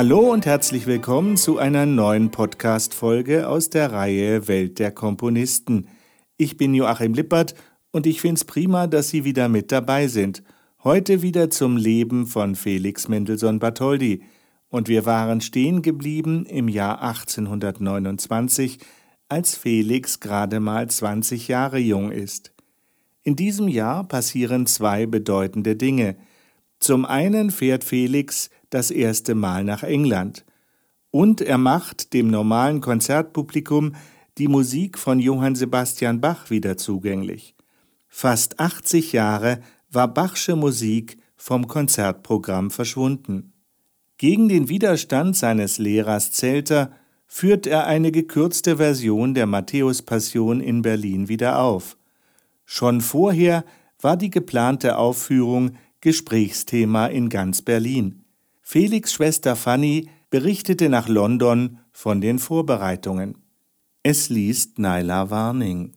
Hallo und herzlich willkommen zu einer neuen Podcast-Folge aus der Reihe Welt der Komponisten. Ich bin Joachim Lippert und ich finde es prima, dass Sie wieder mit dabei sind. Heute wieder zum Leben von Felix Mendelssohn Bartholdy. Und wir waren stehen geblieben im Jahr 1829, als Felix gerade mal 20 Jahre jung ist. In diesem Jahr passieren zwei bedeutende Dinge. Zum einen fährt Felix das erste Mal nach England. Und er macht dem normalen Konzertpublikum die Musik von Johann Sebastian Bach wieder zugänglich. Fast 80 Jahre war Bachsche Musik vom Konzertprogramm verschwunden. Gegen den Widerstand seines Lehrers Zelter führt er eine gekürzte Version der Matthäus-Passion in Berlin wieder auf. Schon vorher war die geplante Aufführung Gesprächsthema in ganz Berlin. Felix Schwester Fanny berichtete nach London von den Vorbereitungen. Es liest Naila Warning.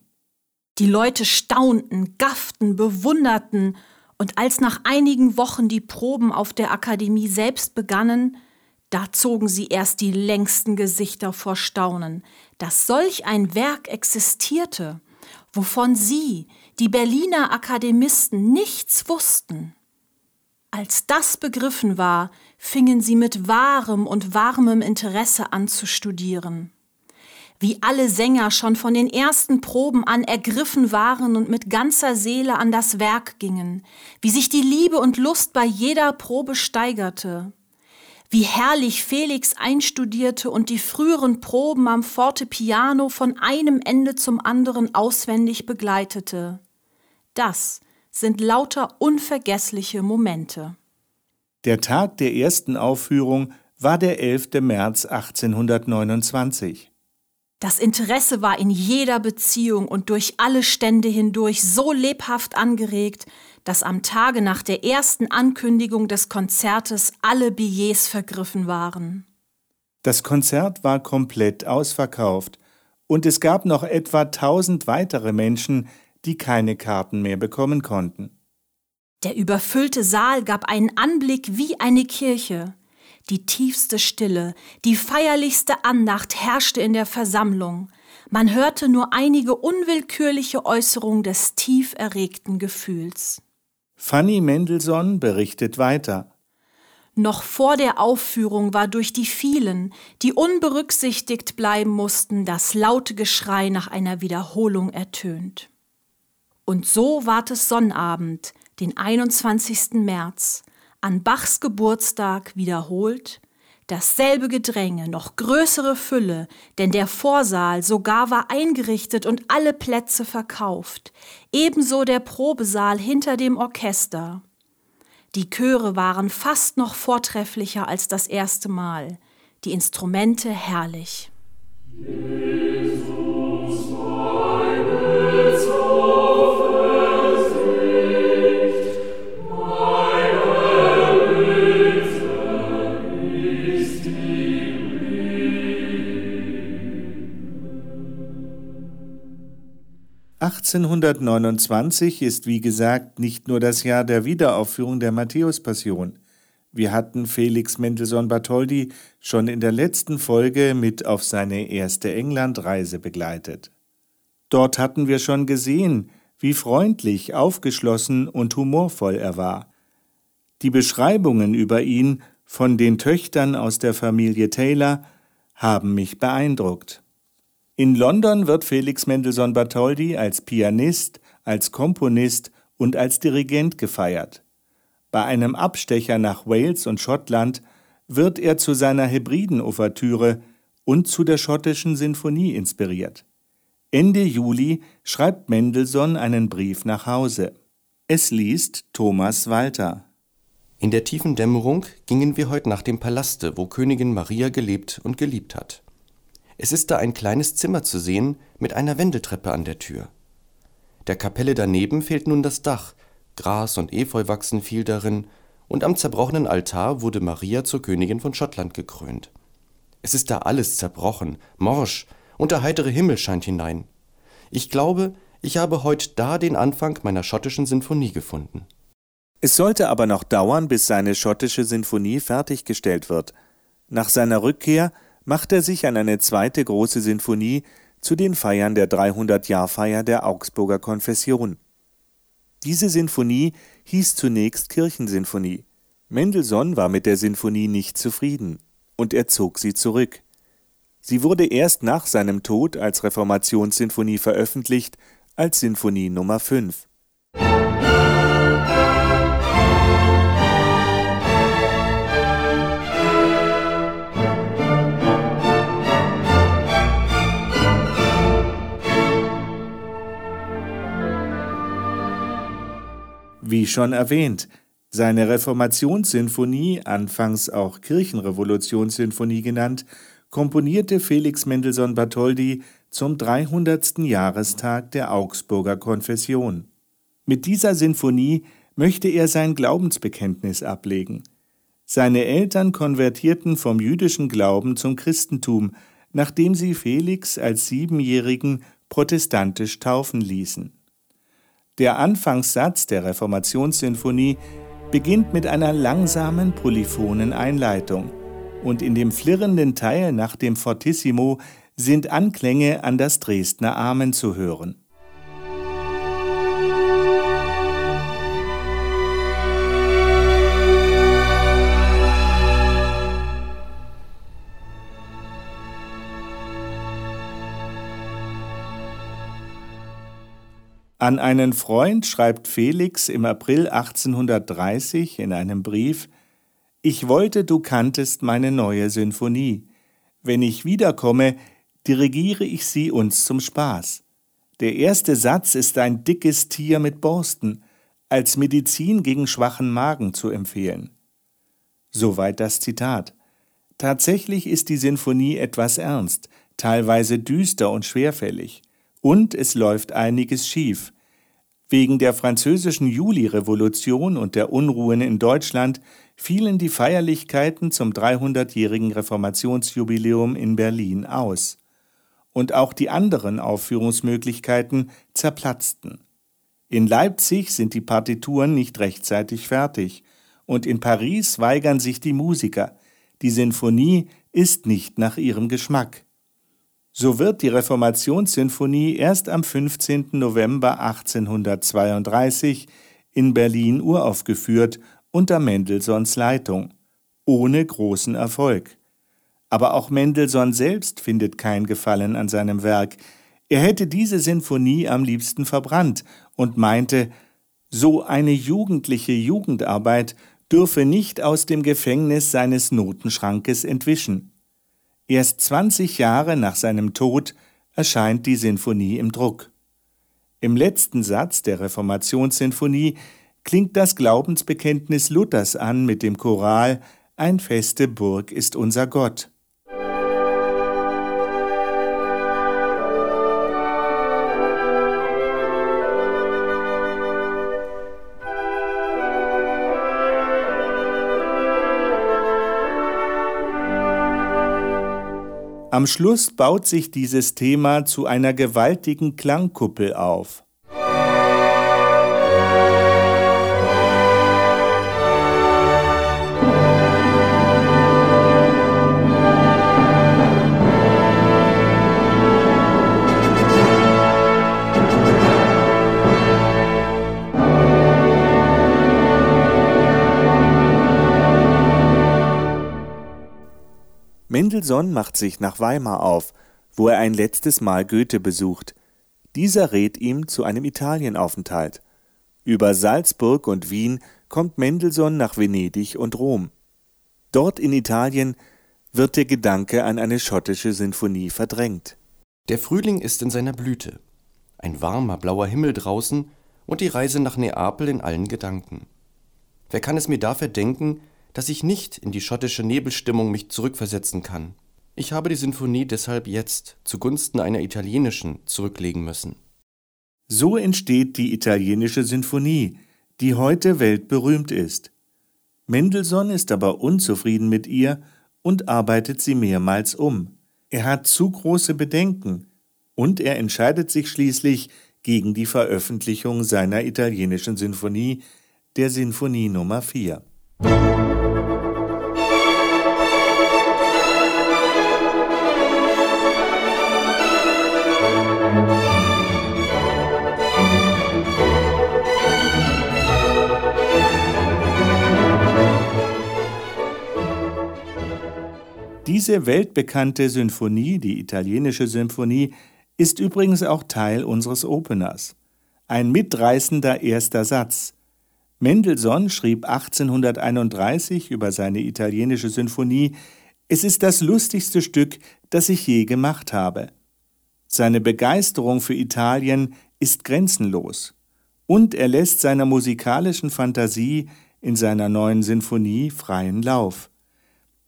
Die Leute staunten, gafften, bewunderten, und als nach einigen Wochen die Proben auf der Akademie selbst begannen, da zogen sie erst die längsten Gesichter vor Staunen, dass solch ein Werk existierte, wovon sie, die Berliner Akademisten, nichts wussten. Als das begriffen war, fingen sie mit wahrem und warmem Interesse an zu studieren. Wie alle Sänger schon von den ersten Proben an ergriffen waren und mit ganzer Seele an das Werk gingen, wie sich die Liebe und Lust bei jeder Probe steigerte, wie herrlich Felix einstudierte und die früheren Proben am Fortepiano von einem Ende zum anderen auswendig begleitete. Das sind lauter unvergessliche Momente. Der Tag der ersten Aufführung war der 11. März 1829. Das Interesse war in jeder Beziehung und durch alle Stände hindurch so lebhaft angeregt, dass am Tage nach der ersten Ankündigung des Konzertes alle Billets vergriffen waren. Das Konzert war komplett ausverkauft und es gab noch etwa tausend weitere Menschen, die keine Karten mehr bekommen konnten. Der überfüllte Saal gab einen Anblick wie eine Kirche. Die tiefste Stille, die feierlichste Andacht herrschte in der Versammlung. Man hörte nur einige unwillkürliche Äußerungen des tief erregten Gefühls. Fanny Mendelssohn berichtet weiter. Noch vor der Aufführung war durch die vielen, die unberücksichtigt bleiben mussten, das laute Geschrei nach einer Wiederholung ertönt. Und so ward es Sonnabend, den 21. März, an Bachs Geburtstag wiederholt, dasselbe Gedränge, noch größere Fülle, denn der Vorsaal sogar war eingerichtet und alle Plätze verkauft, ebenso der Probesaal hinter dem Orchester. Die Chöre waren fast noch vortrefflicher als das erste Mal, die Instrumente herrlich. 1829 ist wie gesagt nicht nur das Jahr der Wiederaufführung der Matthäus-Passion. Wir hatten Felix Mendelssohn Bartholdy schon in der letzten Folge mit auf seine erste Englandreise begleitet. Dort hatten wir schon gesehen, wie freundlich, aufgeschlossen und humorvoll er war. Die Beschreibungen über ihn von den Töchtern aus der Familie Taylor haben mich beeindruckt. In London wird Felix Mendelssohn Bartholdy als Pianist, als Komponist und als Dirigent gefeiert. Bei einem Abstecher nach Wales und Schottland wird er zu seiner Hebriden-Ouvertüre und zu der schottischen Sinfonie inspiriert. Ende Juli schreibt Mendelssohn einen Brief nach Hause. Es liest Thomas Walter. In der tiefen Dämmerung gingen wir heute nach dem Palaste, wo Königin Maria gelebt und geliebt hat. Es ist da ein kleines Zimmer zu sehen mit einer Wendeltreppe an der Tür. Der Kapelle daneben fehlt nun das Dach, Gras und Efeu wachsen viel darin, und am zerbrochenen Altar wurde Maria zur Königin von Schottland gekrönt. Es ist da alles zerbrochen, morsch, und der heitere Himmel scheint hinein. Ich glaube, ich habe heut da den Anfang meiner schottischen Sinfonie gefunden. Es sollte aber noch dauern, bis seine schottische Sinfonie fertiggestellt wird. Nach seiner Rückkehr macht er sich an eine zweite große Sinfonie zu den Feiern der 300-Jahr-Feier der Augsburger Konfession. Diese Sinfonie hieß zunächst Kirchensinfonie. Mendelssohn war mit der Sinfonie nicht zufrieden und er zog sie zurück. Sie wurde erst nach seinem Tod als Reformationssinfonie veröffentlicht, als Sinfonie Nummer 5. Wie schon erwähnt, seine Reformationssinfonie, anfangs auch Kirchenrevolutionssinfonie genannt, komponierte Felix Mendelssohn Bartholdy zum 300. Jahrestag der Augsburger Konfession. Mit dieser Sinfonie möchte er sein Glaubensbekenntnis ablegen. Seine Eltern konvertierten vom jüdischen Glauben zum Christentum, nachdem sie Felix als Siebenjährigen protestantisch taufen ließen. Der Anfangssatz der Reformationssinfonie beginnt mit einer langsamen polyphonen Einleitung und in dem flirrenden Teil nach dem Fortissimo sind Anklänge an das Dresdner Amen zu hören. An einen Freund schreibt Felix im April 1830 in einem Brief Ich wollte, du kanntest meine neue Sinfonie. Wenn ich wiederkomme, dirigiere ich sie uns zum Spaß. Der erste Satz ist ein dickes Tier mit Borsten, als Medizin gegen schwachen Magen zu empfehlen. Soweit das Zitat. Tatsächlich ist die Sinfonie etwas ernst, teilweise düster und schwerfällig. Und es läuft einiges schief. Wegen der französischen Julirevolution und der Unruhen in Deutschland fielen die Feierlichkeiten zum 300-jährigen Reformationsjubiläum in Berlin aus. Und auch die anderen Aufführungsmöglichkeiten zerplatzten. In Leipzig sind die Partituren nicht rechtzeitig fertig, und in Paris weigern sich die Musiker. Die Sinfonie ist nicht nach ihrem Geschmack. So wird die Reformationssinfonie erst am 15. November 1832 in Berlin uraufgeführt unter Mendelssohns Leitung, ohne großen Erfolg. Aber auch Mendelssohn selbst findet kein Gefallen an seinem Werk. Er hätte diese Sinfonie am liebsten verbrannt und meinte, so eine jugendliche Jugendarbeit dürfe nicht aus dem Gefängnis seines Notenschrankes entwischen. Erst 20 Jahre nach seinem Tod erscheint die Sinfonie im Druck. Im letzten Satz der Reformationssinfonie klingt das Glaubensbekenntnis Luthers an mit dem Choral Ein feste Burg ist unser Gott. Am Schluss baut sich dieses Thema zu einer gewaltigen Klangkuppel auf. Mendelssohn macht sich nach Weimar auf, wo er ein letztes Mal Goethe besucht. Dieser rät ihm zu einem Italienaufenthalt. Über Salzburg und Wien kommt Mendelssohn nach Venedig und Rom. Dort in Italien wird der Gedanke an eine schottische Sinfonie verdrängt. Der Frühling ist in seiner Blüte. Ein warmer, blauer Himmel draußen und die Reise nach Neapel in allen Gedanken. Wer kann es mir da verdenken, dass ich nicht in die schottische Nebelstimmung mich zurückversetzen kann. Ich habe die Sinfonie deshalb jetzt zugunsten einer italienischen zurücklegen müssen. So entsteht die italienische Sinfonie, die heute weltberühmt ist. Mendelssohn ist aber unzufrieden mit ihr und arbeitet sie mehrmals um. Er hat zu große Bedenken und er entscheidet sich schließlich gegen die Veröffentlichung seiner italienischen Sinfonie, der Sinfonie Nummer 4. Diese weltbekannte Symphonie, die italienische Symphonie, ist übrigens auch Teil unseres Openers. Ein mitreißender erster Satz. Mendelssohn schrieb 1831 über seine italienische Symphonie, es ist das lustigste Stück, das ich je gemacht habe. Seine Begeisterung für Italien ist grenzenlos und er lässt seiner musikalischen Fantasie in seiner neuen Sinfonie freien Lauf.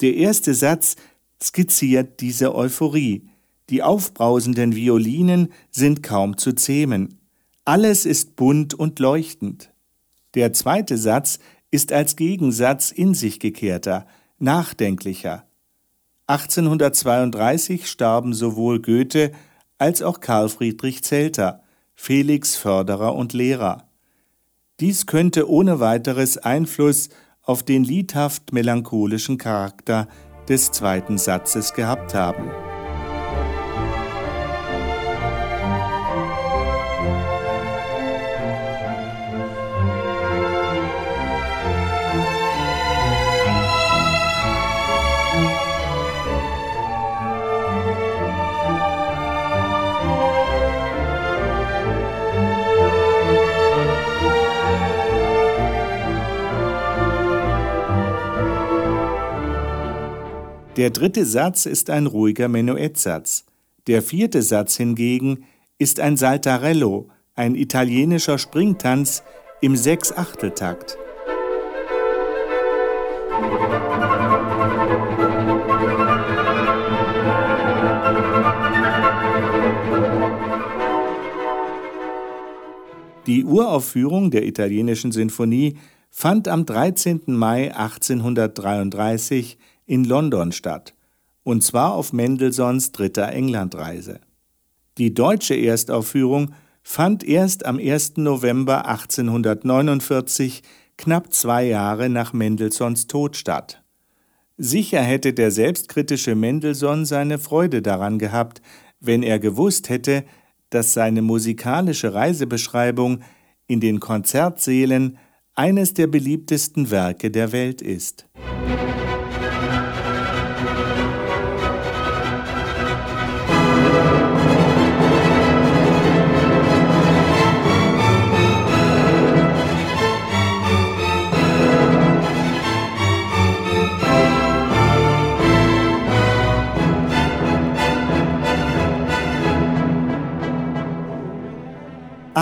Der erste Satz skizziert diese Euphorie. Die aufbrausenden Violinen sind kaum zu zähmen. Alles ist bunt und leuchtend. Der zweite Satz ist als Gegensatz in sich gekehrter, nachdenklicher. 1832 starben sowohl Goethe als auch Karl Friedrich Zelter, Felix Förderer und Lehrer. Dies könnte ohne weiteres Einfluss auf den liedhaft melancholischen Charakter des zweiten Satzes gehabt haben. Der dritte Satz ist ein ruhiger Menuettsatz. Der vierte Satz hingegen ist ein Saltarello, ein italienischer Springtanz im Sechsachteltakt. Die Uraufführung der italienischen Sinfonie fand am 13. Mai 1833 in London statt, und zwar auf Mendelssohns dritter Englandreise. Die deutsche Erstaufführung fand erst am 1. November 1849, knapp zwei Jahre nach Mendelssohns Tod statt. Sicher hätte der selbstkritische Mendelssohn seine Freude daran gehabt, wenn er gewusst hätte, dass seine musikalische Reisebeschreibung in den Konzertsälen eines der beliebtesten Werke der Welt ist.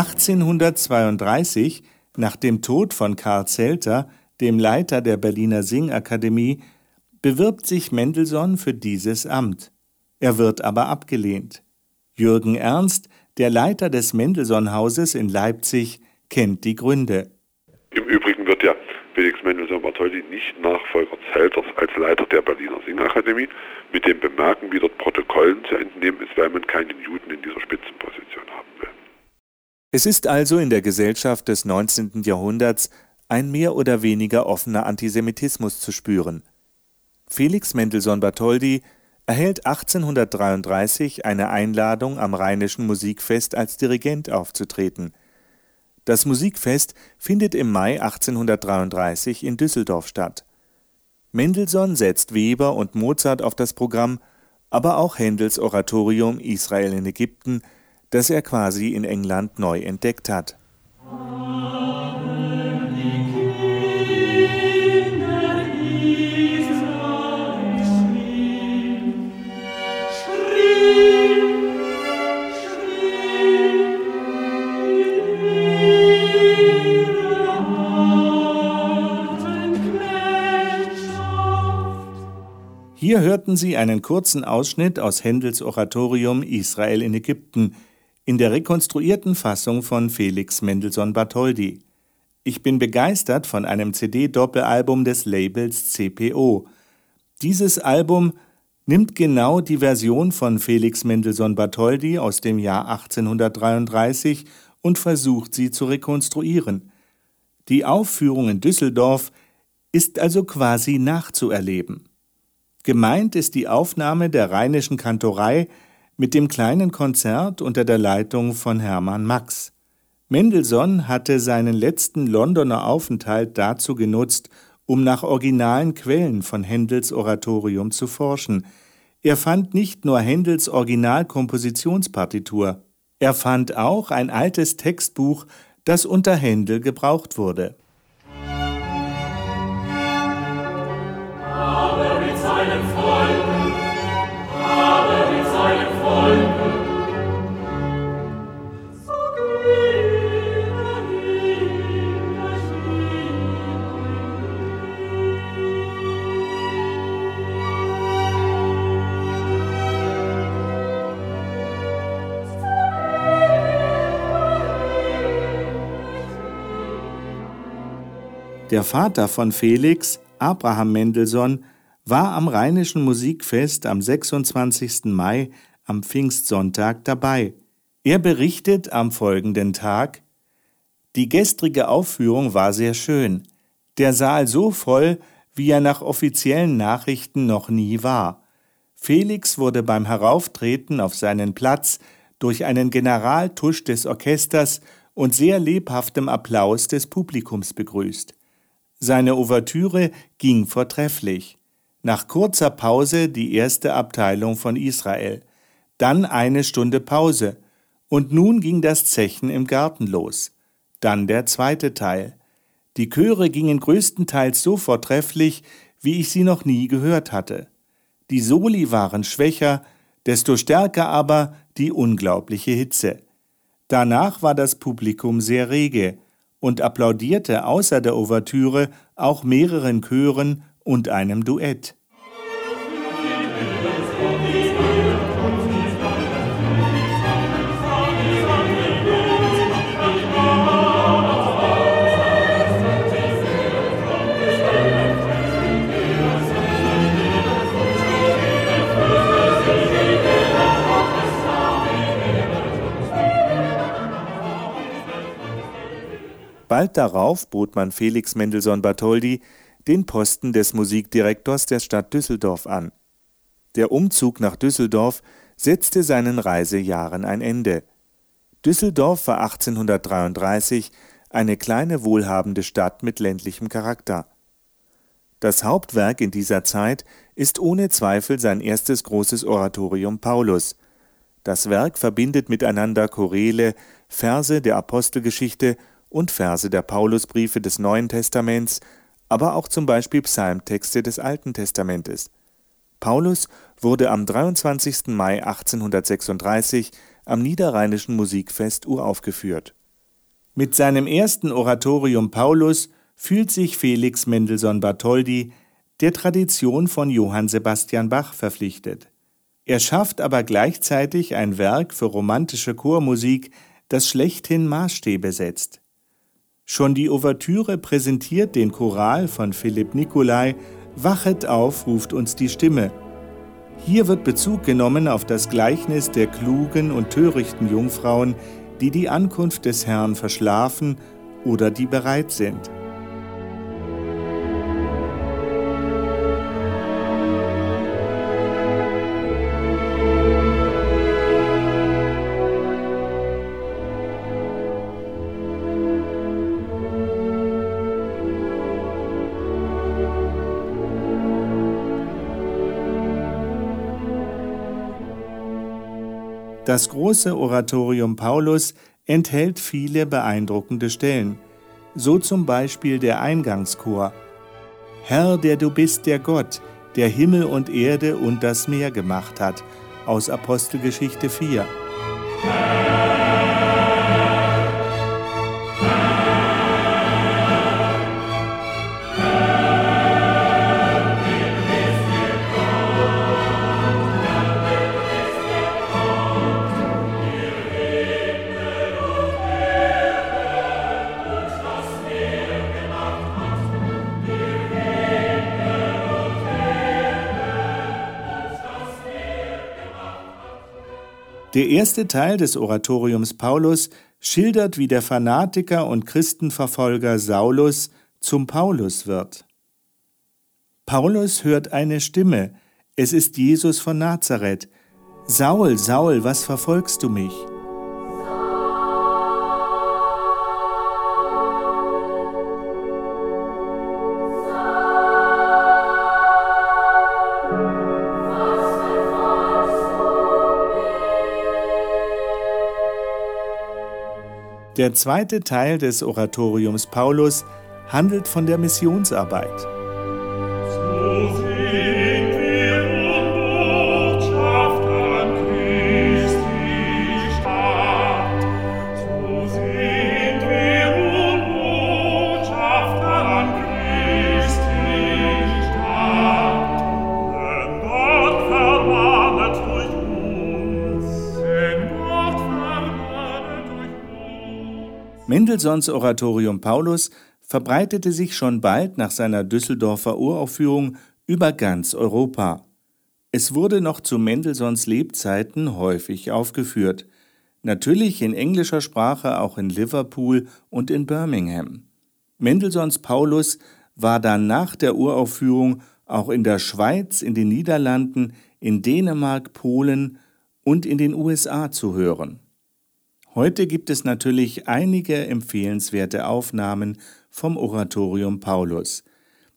1832, nach dem Tod von Karl Zelter, dem Leiter der Berliner Singakademie, bewirbt sich Mendelssohn für dieses Amt. Er wird aber abgelehnt. Jürgen Ernst, der Leiter des Mendelssohn-Hauses in Leipzig, kennt die Gründe. Im Übrigen wird ja Felix Mendelssohn Bartholdy nicht Nachfolger Zelters als Leiter der Berliner Singakademie, mit dem Bemerken, wie dort Protokollen zu entnehmen ist, weil man keinen Juden in dieser Spitzenposition haben. Es ist also in der Gesellschaft des 19. Jahrhunderts ein mehr oder weniger offener Antisemitismus zu spüren. Felix Mendelssohn Bartholdy erhält 1833 eine Einladung am Rheinischen Musikfest als Dirigent aufzutreten. Das Musikfest findet im Mai 1833 in Düsseldorf statt. Mendelssohn setzt Weber und Mozart auf das Programm, aber auch Händels Oratorium Israel in Ägypten das er quasi in England neu entdeckt hat. Hier hörten Sie einen kurzen Ausschnitt aus Händels Oratorium Israel in Ägypten, in der rekonstruierten Fassung von Felix Mendelssohn Bartholdy. Ich bin begeistert von einem CD-Doppelalbum des Labels CPO. Dieses Album nimmt genau die Version von Felix Mendelssohn Bartholdy aus dem Jahr 1833 und versucht sie zu rekonstruieren. Die Aufführung in Düsseldorf ist also quasi nachzuerleben. Gemeint ist die Aufnahme der Rheinischen Kantorei mit dem kleinen Konzert unter der Leitung von Hermann Max. Mendelssohn hatte seinen letzten Londoner Aufenthalt dazu genutzt, um nach originalen Quellen von Händels Oratorium zu forschen. Er fand nicht nur Händels Originalkompositionspartitur, er fand auch ein altes Textbuch, das unter Händel gebraucht wurde. Der Vater von Felix, Abraham Mendelssohn, war am Rheinischen Musikfest am 26. Mai am Pfingstsonntag dabei. Er berichtet am folgenden Tag Die gestrige Aufführung war sehr schön, der Saal so voll, wie er nach offiziellen Nachrichten noch nie war. Felix wurde beim Herauftreten auf seinen Platz durch einen Generaltusch des Orchesters und sehr lebhaftem Applaus des Publikums begrüßt. Seine Ouvertüre ging vortrefflich. Nach kurzer Pause die erste Abteilung von Israel, dann eine Stunde Pause, und nun ging das Zechen im Garten los. Dann der zweite Teil. Die Chöre gingen größtenteils so vortrefflich, wie ich sie noch nie gehört hatte. Die Soli waren schwächer, desto stärker aber die unglaubliche Hitze. Danach war das Publikum sehr rege, und applaudierte außer der Ouvertüre auch mehreren Chören und einem Duett. Bald darauf bot man Felix Mendelssohn Bartholdy den Posten des Musikdirektors der Stadt Düsseldorf an. Der Umzug nach Düsseldorf setzte seinen Reisejahren ein Ende. Düsseldorf war 1833 eine kleine wohlhabende Stadt mit ländlichem Charakter. Das Hauptwerk in dieser Zeit ist ohne Zweifel sein erstes großes Oratorium Paulus. Das Werk verbindet miteinander Chorele, Verse der Apostelgeschichte und Verse der Paulusbriefe des Neuen Testaments, aber auch zum Beispiel Psalmtexte des Alten Testamentes. Paulus wurde am 23. Mai 1836 am Niederrheinischen Musikfest uraufgeführt. Mit seinem ersten Oratorium Paulus fühlt sich Felix Mendelssohn Bartholdy der Tradition von Johann Sebastian Bach verpflichtet. Er schafft aber gleichzeitig ein Werk für romantische Chormusik, das schlechthin Maßstäbe setzt. Schon die Ouvertüre präsentiert den Choral von Philipp Nicolai Wachet auf, ruft uns die Stimme. Hier wird Bezug genommen auf das Gleichnis der klugen und törichten Jungfrauen, die die Ankunft des Herrn verschlafen oder die bereit sind. Das große Oratorium Paulus enthält viele beeindruckende Stellen, so zum Beispiel der Eingangschor Herr, der du bist der Gott, der Himmel und Erde und das Meer gemacht hat, aus Apostelgeschichte 4. Der erste Teil des Oratoriums Paulus schildert, wie der Fanatiker und Christenverfolger Saulus zum Paulus wird. Paulus hört eine Stimme, es ist Jesus von Nazareth. Saul, Saul, was verfolgst du mich? Der zweite Teil des Oratoriums Paulus handelt von der Missionsarbeit. So Mendelssohns Oratorium Paulus verbreitete sich schon bald nach seiner Düsseldorfer Uraufführung über ganz Europa. Es wurde noch zu Mendelssohns Lebzeiten häufig aufgeführt, natürlich in englischer Sprache auch in Liverpool und in Birmingham. Mendelssohns Paulus war dann nach der Uraufführung auch in der Schweiz, in den Niederlanden, in Dänemark, Polen und in den USA zu hören. Heute gibt es natürlich einige empfehlenswerte Aufnahmen vom Oratorium Paulus.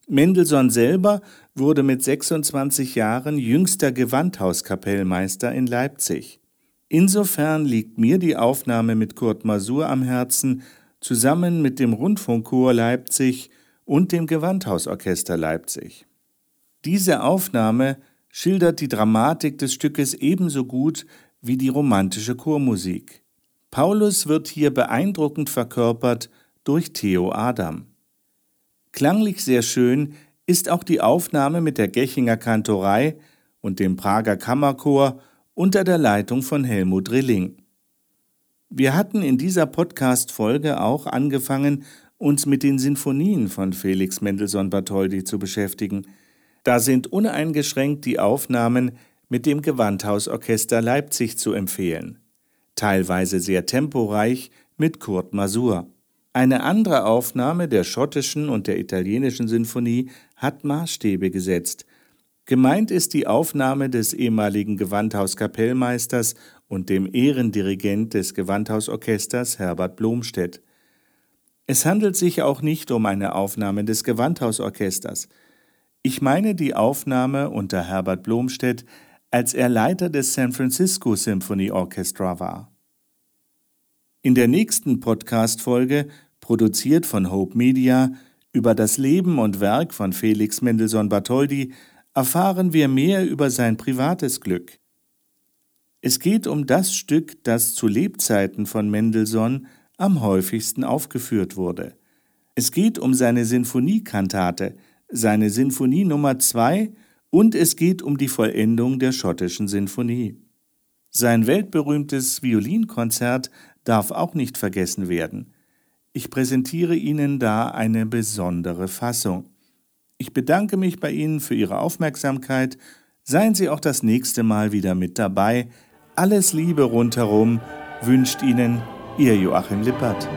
Mendelssohn selber wurde mit 26 Jahren jüngster Gewandhauskapellmeister in Leipzig. Insofern liegt mir die Aufnahme mit Kurt Masur am Herzen, zusammen mit dem Rundfunkchor Leipzig und dem Gewandhausorchester Leipzig. Diese Aufnahme schildert die Dramatik des Stückes ebenso gut wie die romantische Chormusik. Paulus wird hier beeindruckend verkörpert durch Theo Adam. Klanglich sehr schön ist auch die Aufnahme mit der Gechinger Kantorei und dem Prager Kammerchor unter der Leitung von Helmut Rilling. Wir hatten in dieser Podcast-Folge auch angefangen, uns mit den Sinfonien von Felix Mendelssohn Bartholdy zu beschäftigen. Da sind uneingeschränkt die Aufnahmen mit dem Gewandhausorchester Leipzig zu empfehlen, teilweise sehr temporeich mit Kurt Masur. Eine andere Aufnahme der schottischen und der italienischen Sinfonie hat Maßstäbe gesetzt. Gemeint ist die Aufnahme des ehemaligen Gewandhauskapellmeisters und dem Ehrendirigent des Gewandhausorchesters Herbert Blomstedt. Es handelt sich auch nicht um eine Aufnahme des Gewandhausorchesters. Ich meine die Aufnahme unter Herbert Blomstedt, als er Leiter des San Francisco Symphony Orchestra war. In der nächsten Podcast-Folge, produziert von Hope Media, über das Leben und Werk von Felix Mendelssohn Bartholdy, erfahren wir mehr über sein privates Glück. Es geht um das Stück, das zu Lebzeiten von Mendelssohn am häufigsten aufgeführt wurde. Es geht um seine Sinfoniekantate, seine Sinfonie Nummer 2 und es geht um die Vollendung der schottischen Sinfonie. Sein weltberühmtes Violinkonzert darf auch nicht vergessen werden. Ich präsentiere Ihnen da eine besondere Fassung. Ich bedanke mich bei Ihnen für Ihre Aufmerksamkeit. Seien Sie auch das nächste Mal wieder mit dabei. Alles Liebe rundherum wünscht Ihnen Ihr Joachim Lippert.